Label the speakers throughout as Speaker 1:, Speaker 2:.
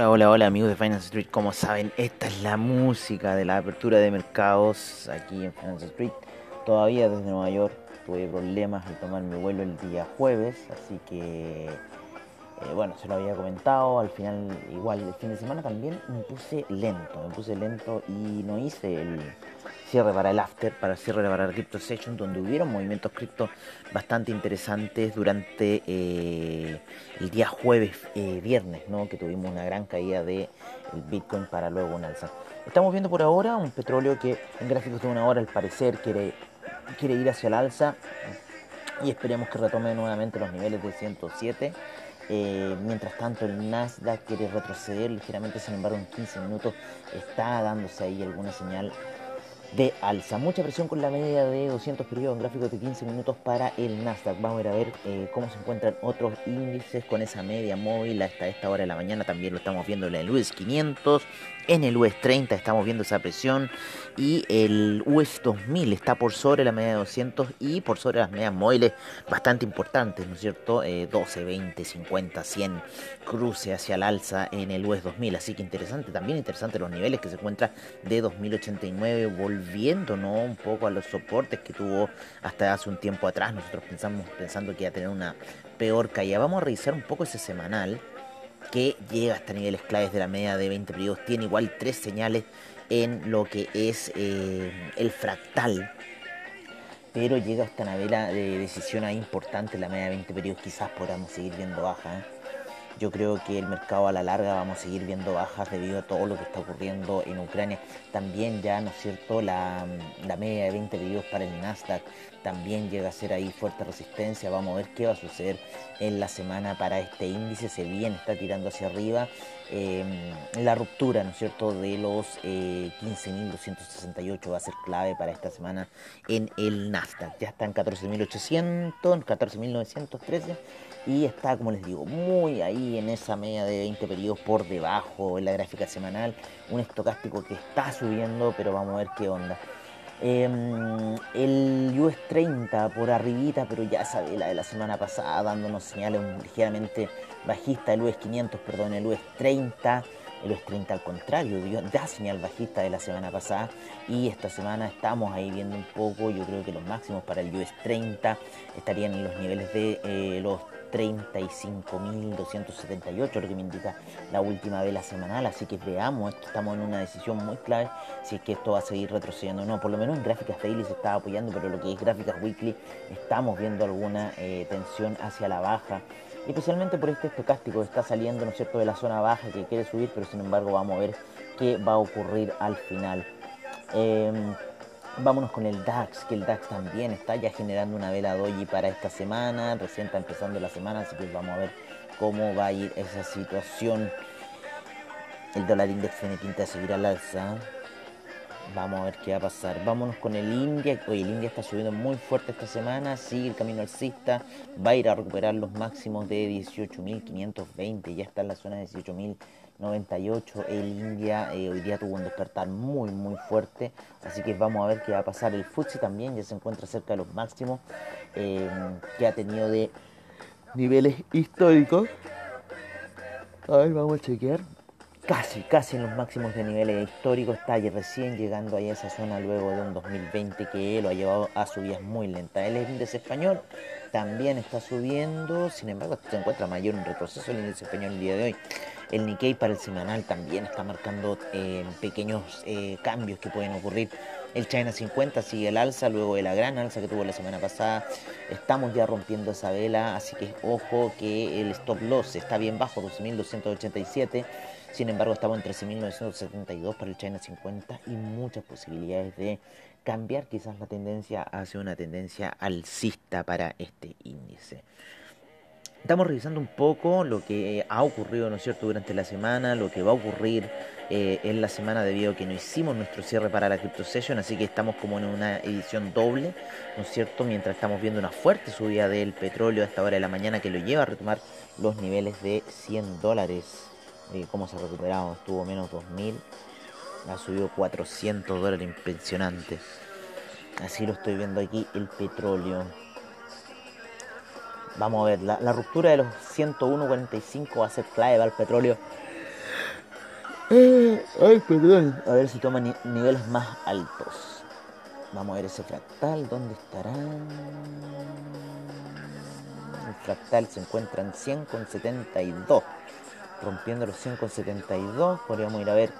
Speaker 1: Hola, hola, hola amigos de Finance Street. Como saben, esta es la música de la apertura de mercados aquí en Finance Street. Todavía desde Nueva York tuve problemas al tomar mi vuelo el día jueves, así que eh, bueno, se lo había comentado. Al final, igual el fin de semana también me puse lento, me puse lento y no hice el cierre para el after, para el cierre para el Crypto Session, donde hubieron movimientos cripto bastante interesantes durante eh, el día jueves, eh, viernes, ¿no? que tuvimos una gran caída del el Bitcoin para luego un alza. Estamos viendo por ahora un petróleo que en gráficos de una hora al parecer quiere, quiere ir hacia el alza y esperemos que retome nuevamente los niveles de 107. Eh, mientras tanto el Nasdaq quiere retroceder ligeramente, sin embargo en 15 minutos está dándose ahí alguna señal de alza. Mucha presión con la media de 200 periodos en gráficos de 15 minutos para el Nasdaq. Vamos a ir a ver eh, cómo se encuentran otros índices con esa media móvil hasta esta hora de la mañana. También lo estamos viendo en el US 500, en el US 30 estamos viendo esa presión y el US 2000 está por sobre la media de 200 y por sobre las medias móviles bastante importantes, ¿no es cierto? 12, 20, 50, 100 cruce hacia el alza en el US 2000. Así que interesante, también interesante los niveles que se encuentra de 2089 volviendo ¿no? un poco a los soportes que tuvo hasta hace un tiempo atrás. Nosotros pensamos pensando que iba a tener una peor caída. Vamos a revisar un poco ese semanal que llega hasta niveles claves de la media de 20 periodos. Tiene igual tres señales en lo que es eh, el fractal. Pero llega hasta una vela de decisión ahí importante la media de 20 periodos. Quizás podamos seguir viendo baja. ¿eh? Yo creo que el mercado a la larga vamos a seguir viendo bajas debido a todo lo que está ocurriendo en Ucrania. También ya, ¿no es cierto?, la, media de 20 periodos para el Nasdaq también llega a ser ahí fuerte resistencia. Vamos a ver qué va a suceder en la semana para este índice. Se bien está tirando hacia arriba. Eh, la ruptura, ¿no es cierto?, de los 15.268 eh, va a ser clave para esta semana en el Nasdaq. Ya está en 14.800, 14.913 y está, como les digo, muy ahí en esa media de 20 periodos por debajo en la gráfica semanal. Un estocástico que está subiendo, pero vamos a ver qué onda. Em, el US 30 por arribita, pero ya sabe la de la semana pasada dándonos señales ligeramente bajista, el US 500, perdón, el US 30 el US 30 al contrario, dio, da señal bajista de la semana pasada y esta semana estamos ahí viendo un poco, yo creo que los máximos para el US 30 estarían en los niveles de eh, los 35.278, lo que me indica la última vela semanal. Así que veamos, esto estamos en una decisión muy clave si es que esto va a seguir retrocediendo o no. Por lo menos en gráficas daily se está apoyando, pero lo que es gráficas weekly estamos viendo alguna eh, tensión hacia la baja. Especialmente por este estocástico que está saliendo, ¿no es cierto?, de la zona baja que quiere subir, pero sin embargo vamos a ver qué va a ocurrir al final. Em, Vámonos con el DAX, que el DAX también está ya generando una vela doji para esta semana, recién está empezando la semana, así que vamos a ver cómo va a ir esa situación. El dólar index tiene pinta de seguir al alza. Vamos a ver qué va a pasar. Vámonos con el India. Oye, el India está subiendo muy fuerte esta semana. Sigue el camino alcista. Va a ir a recuperar los máximos de 18.520. Ya está en la zona de 18.000. 98. El India eh, hoy día tuvo un despertar muy muy fuerte. Así que vamos a ver qué va a pasar. El Futsi también ya se encuentra cerca de los máximos eh, que ha tenido de niveles históricos. A ver, vamos a chequear. Casi, casi en los máximos de niveles históricos. Está recién llegando ahí a esa zona luego de un 2020 que lo ha llevado a subidas muy lentas. El índice español también está subiendo. Sin embargo, se encuentra mayor en retroceso el índice español el día de hoy. El Nikkei para el semanal también está marcando eh, pequeños eh, cambios que pueden ocurrir. El China 50 sigue el alza luego de la gran alza que tuvo la semana pasada. Estamos ya rompiendo esa vela, así que ojo que el stop loss está bien bajo, 12.287. Sin embargo, estamos en 13.972 para el China 50 y muchas posibilidades de cambiar quizás la tendencia hacia una tendencia alcista para este índice. Estamos revisando un poco lo que ha ocurrido, ¿no es cierto?, durante la semana, lo que va a ocurrir eh, en la semana debido a que no hicimos nuestro cierre para la Crypto Session, así que estamos como en una edición doble, ¿no es cierto?, mientras estamos viendo una fuerte subida del petróleo a esta hora de la mañana que lo lleva a retomar los niveles de 100 dólares. Eh, ¿Cómo se ha recuperado? Estuvo menos 2000, ha subido 400 dólares, impresionante. Así lo estoy viendo aquí, el petróleo. Vamos a ver, la, ruptura de los 101.45 va a ser clave para el petróleo Eh, ay, perdón. A ver si toma niveles más altos. Vamos a ver ese fractal. ¿Dónde estará? El fractal se encuentra en 100,72. Rompiendo los 100,72. Podríamos ir a ver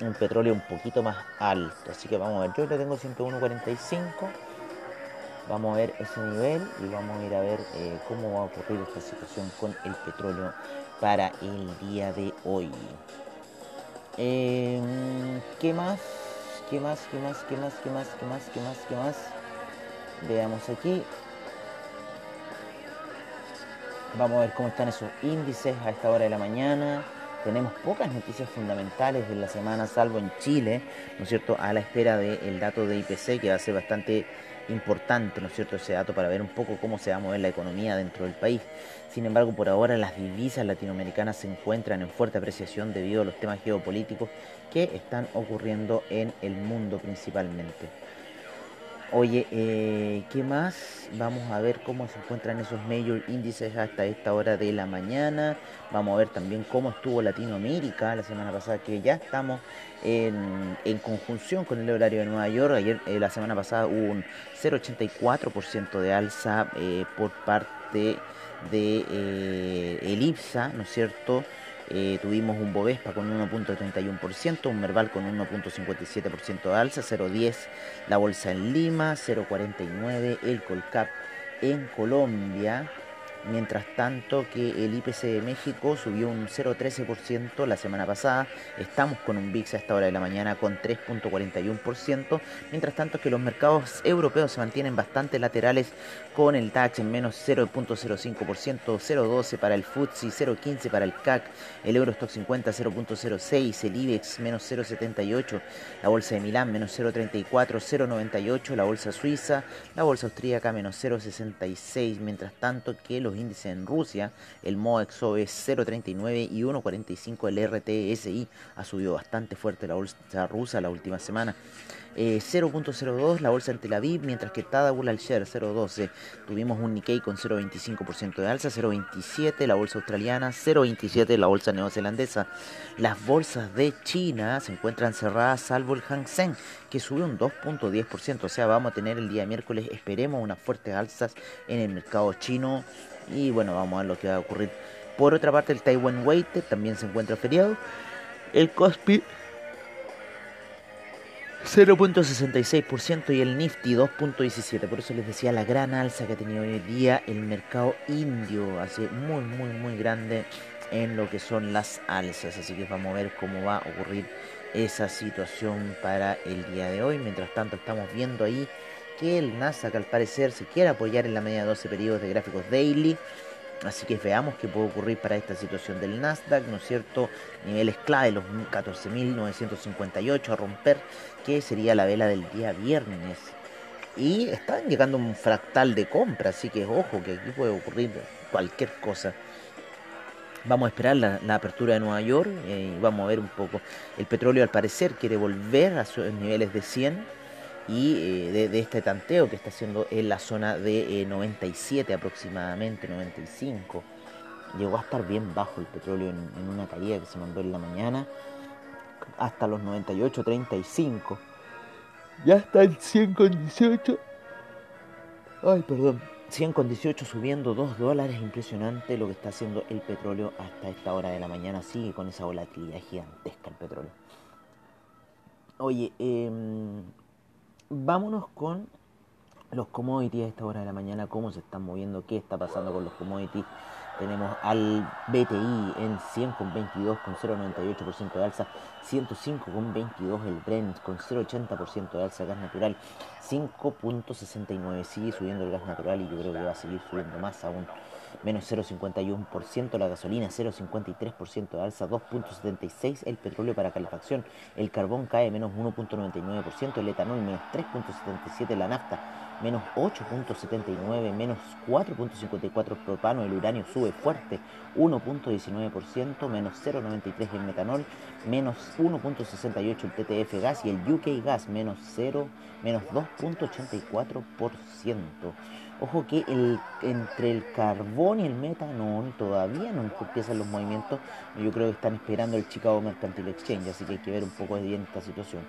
Speaker 1: un petróleo un poquito más alto. Así que vamos a ver. Yo le tengo 101,45. Vamos a ver ese nivel y vamos a ir a ver eh, cómo va a ocurrir esta situación con el petróleo para el día de hoy. Em, ¿Qué más? ¿Qué más? ¿Qué más? ¿Qué más? ¿Qué más? ¿Qué más? ¿Qué más? ¿Qué más? Veamos aquí. Vamos a ver cómo están esos índices a esta hora de la mañana. Tenemos pocas noticias fundamentales de la semana, salvo en Chile, ¿no es cierto? A la espera del dato de IPC, que va a ser bastante importante, ¿no es cierto?, ese dato para ver un poco cómo se va a mover la economía dentro del país. Sin embargo, por ahora las divisas latinoamericanas se encuentran en fuerte apreciación debido a los temas geopolíticos que están ocurriendo en el mundo principalmente. Oye, eh, ¿qué más? Vamos a ver cómo se encuentran esos mayor índices hasta esta hora de la mañana. Vamos a ver también cómo estuvo Latinoamérica la semana pasada, que ya estamos en, conjunción con el horario de Nueva York. Ayer, eh, la semana pasada, hubo un 0,84% de alza eh, por parte de el IPSA, ¿no es cierto? Eh, tuvimos un Bovespa con 1.31%, un Merval con 1.57% de alza, 0.10 la bolsa en Lima, 0.49 el Colcap en Colombia. Mientras tanto que el IPC de México subió un 0,13% la semana pasada, estamos con un VIX a esta hora de la mañana con 3,41%, mientras tanto que los mercados europeos se mantienen bastante laterales con el DAX en menos 0.05%, 0.12 para el FTSE, 0.15 para el CAC, el Eurostock 50 0.06, el IBEX menos 0.78, la bolsa de Milán menos 0.34, 0.98, la bolsa suiza, la bolsa austríaca menos 0.66, mientras tanto que los índices en Rusia, el MOEXO es 0.39 y 1.45 el RTSI ha subido bastante fuerte la bolsa rusa la última semana. 0.02 eh, la bolsa en Tel Aviv, mientras que Tadawul al-Sher 0.12. Tuvimos un Nikkei con 0.25% de alza, 0.27 la bolsa australiana, 0.27 la bolsa neozelandesa. Las bolsas de China se encuentran cerradas salvo el Hang Seng, que subió un 2.10%. O sea, vamos a tener el día miércoles, esperemos unas fuertes alzas en el mercado chino. Y bueno, vamos a ver lo que va a ocurrir. Por otra parte, el Taiwan Weighted también se encuentra feriado. El Kospi 0.66% y el Nifty 2.17%. Por eso les decía la gran alza que ha tenido hoy día el mercado indio. Así muy, muy, muy grande en lo que son las alzas. Así que vamos a ver cómo va a ocurrir esa situación para el día de hoy. Mientras tanto estamos viendo ahí que el Nasdaq al parecer se quiere apoyar en la media de 12 periodos de gráficos daily. Así que veamos qué puede ocurrir para esta situación del Nasdaq, ¿no es cierto? Niveles clave, los 14.958 a romper, que sería la vela del día viernes. Y están llegando un fractal de compra, así que ojo, que aquí puede ocurrir cualquier cosa. Vamos a esperar la, apertura de Nueva York eh, y vamos a ver un poco. El petróleo al parecer quiere volver a sus niveles de 100 y eh, de, este tanteo que está haciendo en la zona de 97 eh, aproximadamente, 95. Llegó a estar bien bajo el petróleo en, una caída que se mandó en la mañana hasta los 98, 35. Ya está en 100 con 18. Ay, perdón. 100 con 18 subiendo 2 dólares, impresionante lo que está haciendo el petróleo hasta esta hora de la mañana, sigue con esa volatilidad gigantesca el petróleo. Oye, eh, vámonos con los commodities a esta hora de la mañana, cómo se están moviendo, qué está pasando con los commodities. Tenemos al BTI en 100,22 con 0,98% de alza, 105,22 el Brent con 0,80% de alza, gas natural 5,69. Sigue subiendo el gas natural y yo creo que va a seguir subiendo más aún menos 0,51%, la gasolina 0,53% de alza, 2,76% el petróleo para calefacción, el carbón cae menos 1,99%, el etanol menos 3,77%, la nafta menos 8.79, menos 4.54 propano, el uranio sube fuerte 1.19%, menos 0.93 el metanol, menos 1.68 el TTF gas y el UK gas menos 0, menos 2.84%. Ojo que entre el carbón y el metanol todavía no empiezan los movimientos. Yo creo que están esperando el Chicago Mercantile Exchange, así que hay que ver un poco de bien esta situación.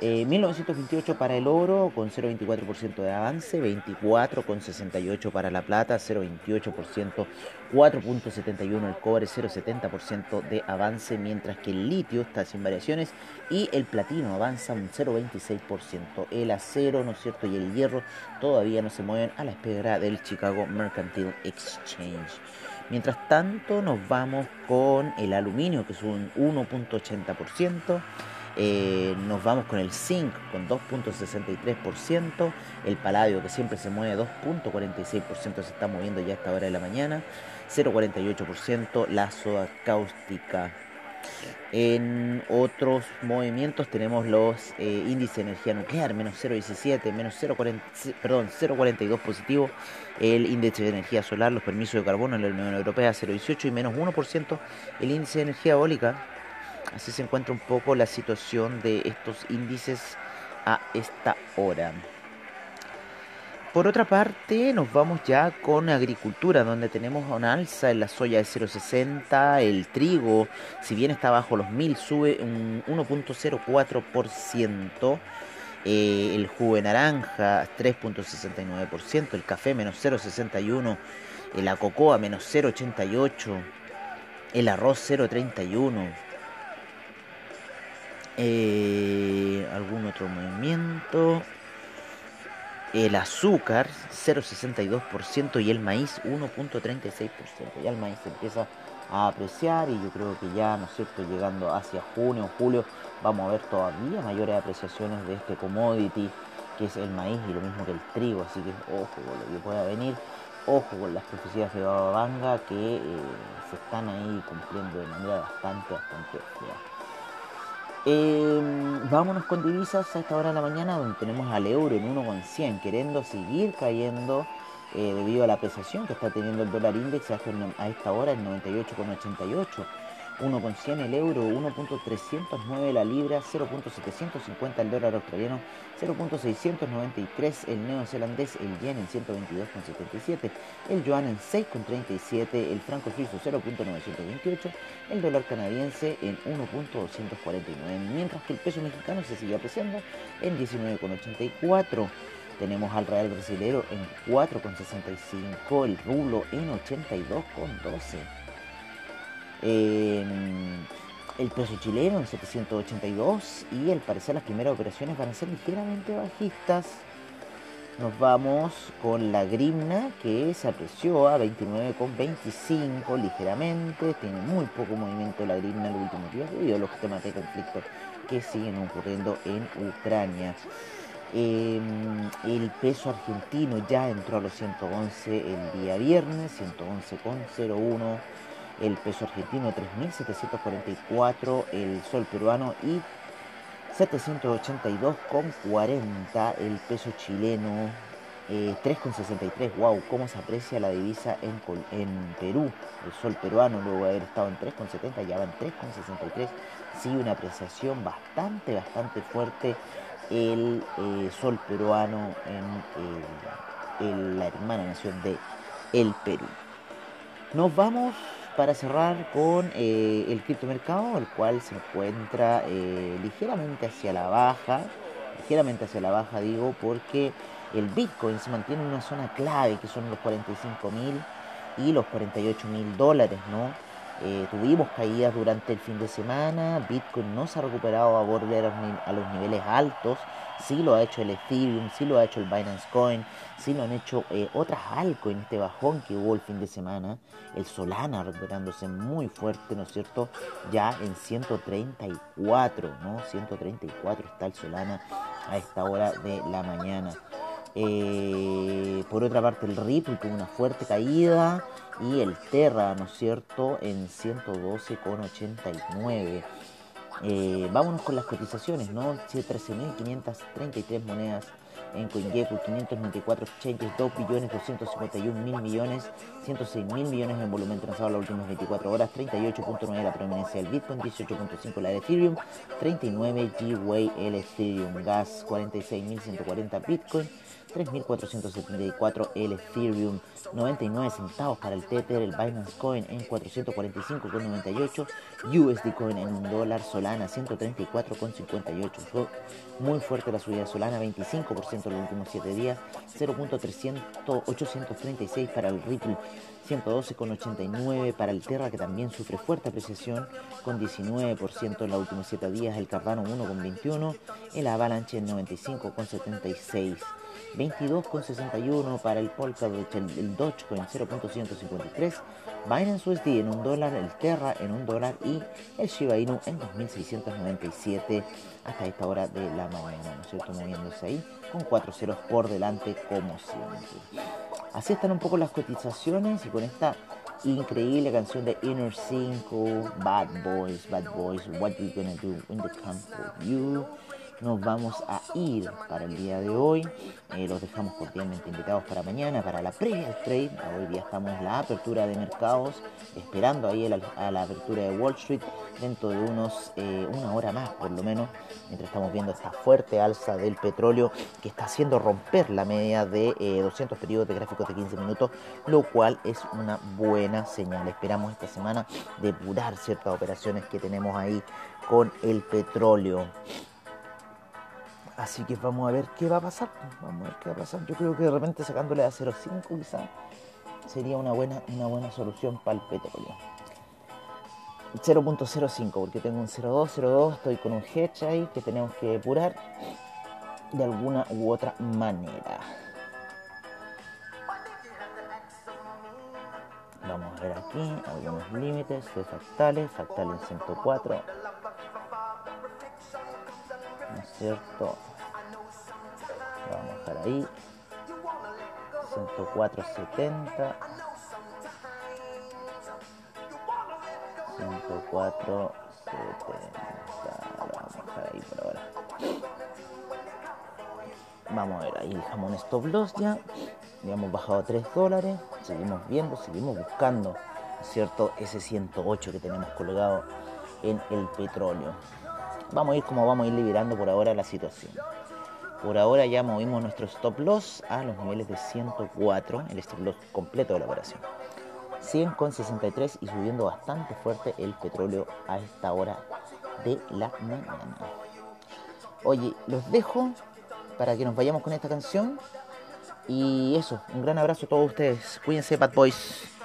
Speaker 1: 1928 eh, para el oro con 0,24% de avance, 24,68 para la plata, 0,28%, 4,71 el cobre, 0,70% de avance, mientras que el litio está sin variaciones y el platino avanza un 0,26%. El acero, ¿no es cierto? Y el hierro todavía no se mueven a la espera del Chicago Mercantile Exchange. Mientras tanto, nos vamos con el aluminio, que es un 1,80%. Eh, nos vamos con el zinc con 2.63%, el paladio que siempre se mueve 2.46% se está moviendo ya a esta hora de la mañana, 0.48% la soda cáustica. En otros movimientos tenemos los eh, índices de energía nuclear, menos 0,17, menos 0,40, perdón, 0,42 positivo, el índice de energía solar, los permisos de carbono en la Unión Europea 0,18 y menos 1% el índice de energía eólica Así se encuentra un poco la situación de estos índices a esta hora. Por otra parte, nos vamos ya con agricultura, donde tenemos una alza en la soya de 0,60, el trigo, si bien está bajo los 1000, sube un 1.04%, eh, el jugo de naranja 3.69%, el café menos 0.61%, la cocoa menos 0.88%, el arroz 0.31%, eh, algún otro movimiento. El azúcar 0,62% y el maíz 1,36%. Ya el maíz se empieza a apreciar y yo creo que ya, ¿no es cierto?, llegando hacia junio, julio, vamos a ver todavía mayores apreciaciones de este commodity que es el maíz y lo mismo que el trigo, así que ojo con lo que pueda venir, ojo con las profecías de Bababanga que eh, se están ahí cumpliendo de manera bastante, bastante. Em, vámonos con divisas a esta hora de la mañana donde tenemos al euro en 1,100 queriendo seguir cayendo eh, debido a la apreciación que está teniendo el dólar index a esta hora en 98,88 1,100 el euro, 1.309 la libra, 0.750 el dólar australiano, 0.693 el neozelandés, el yen en 122,77, el yuan en 6,37, el franco suizo 0.928, el dólar canadiense en 1.249, mientras que el peso mexicano se sigue apreciando en 19,84. Tenemos al real brasilero en 4,65, el rublo en 82,12 el peso chileno en 782 y al parecer las primeras operaciones van a ser ligeramente bajistas. Nos vamos con la grimna que se apreció a 29,25 ligeramente. Tiene muy poco movimiento la grimna en los últimos días debido a los temas de conflicto que siguen ocurriendo en Ucrania. Em, el peso argentino ya entró a los 111 el día viernes, 111,01 el peso argentino 3.744, el sol peruano y 782,40 el peso chileno, 3,63. Eh, wow, cómo se aprecia la divisa en, en Perú. El sol peruano, luego de haber estado en 3,70, ya va en 3,63. Sí, una apreciación bastante, bastante fuerte. El eh, sol peruano en la hermana nación de el Perú. Nos vamos para cerrar con eh, el criptomercado, el cual se encuentra eh, ligeramente hacia la baja, ligeramente hacia la baja digo, porque el Bitcoin se mantiene en una zona clave, que son los 45 mil y los 48 mil dólares, ¿no? Eh, tuvimos caídas durante el fin de semana, Bitcoin no se ha recuperado a volver a los niveles altos, sí lo ha hecho el Ethereum, sí lo ha hecho el Binance Coin, sí lo han hecho eh, otras altcoins, este bajón que hubo el fin de semana, el Solana recuperándose muy fuerte, ¿no es cierto? Ya en 134, ¿no? 134 está el Solana a esta hora de la mañana. Eh, por otra parte el Ripple tuvo una fuerte caída y el Terra, ¿no es cierto?, en 112,89. Eh, vámonos con las cotizaciones, ¿no? 13.533 monedas en CoinGecko, 594 exchanges, 2 billones 251 mil millones, 106 mil millones en volumen transado las últimas 24 horas, 38.9 la prominencia del Bitcoin, 18.5 la de Ethereum, 39 G-Way el Ethereum, gas 46.140 Bitcoin, 3.474 el Ethereum, 99 centavos para el Tether, el Binance Coin en 445,98, USD Coin en un dólar, Solana 134,58. Fue muy fuerte la subida de Solana, 25% en los últimos 7 días, 0.836 para el Ripple, 112,89 para el Terra que también sufre fuerte apreciación con 19% en los últimos 7 días, el Cardano 1,21, el Avalanche en 95,76. 22,61 para el Polkadot, el Dogecoin 0.153, Binance USD en un dólar, el Terra en un dólar y el Shiba Inu en 2.697 hasta esta hora de la mañana, ¿no es cierto? Moviéndose ahí con 4 ceros por delante como siempre. Así están un poco las cotizaciones y con esta increíble canción de Inner Cinco, Bad Boys, Bad Boys, What You Gonna Do When They Come For You nos vamos a ir para el día de hoy. Eh, los dejamos cordialmente invitados para mañana, para la previa trade. Hoy día estamos en la apertura de mercados, esperando ahí a la, apertura de Wall Street dentro de unos eh, una hora más por lo menos, mientras estamos viendo esta fuerte alza del petróleo que está haciendo romper la media de 200 eh, periodos de gráficos de 15 minutos, lo cual es una buena señal. Esperamos esta semana depurar ciertas operaciones que tenemos ahí con el petróleo. Así que vamos a ver qué va a pasar. Vamos a ver qué va a pasar. Yo creo que de repente sacándole a 0.5 quizás sería una buena, una buena solución para el petróleo. 0.05 porque tengo un 0.2, 0.2, estoy con un hedge ahí que tenemos que depurar de alguna u otra manera. Vamos a ver aquí algunos límites de fractales, fractal en 104, ¿no es cierto? Vamos a dejar ahí. 104.70. 104.70. Vamos a dejar ahí por ahora. Vamos a ver, ahí dejamos un stop loss ya. Ya hemos bajado 3 dólares. Seguimos viendo, seguimos buscando, ¿cierto? Ese 108 que tenemos colgado en el petróleo. Vamos a ir como vamos a ir liberando por ahora la situación. Por ahora ya movimos nuestro stop loss a los niveles de 104, el stop loss completo de la operación. 100,63 y subiendo bastante fuerte el petróleo a esta hora de la mañana. Oye, los dejo para que nos vayamos con esta canción. Y eso, un gran abrazo a todos ustedes. Cuídense, Bad Boys.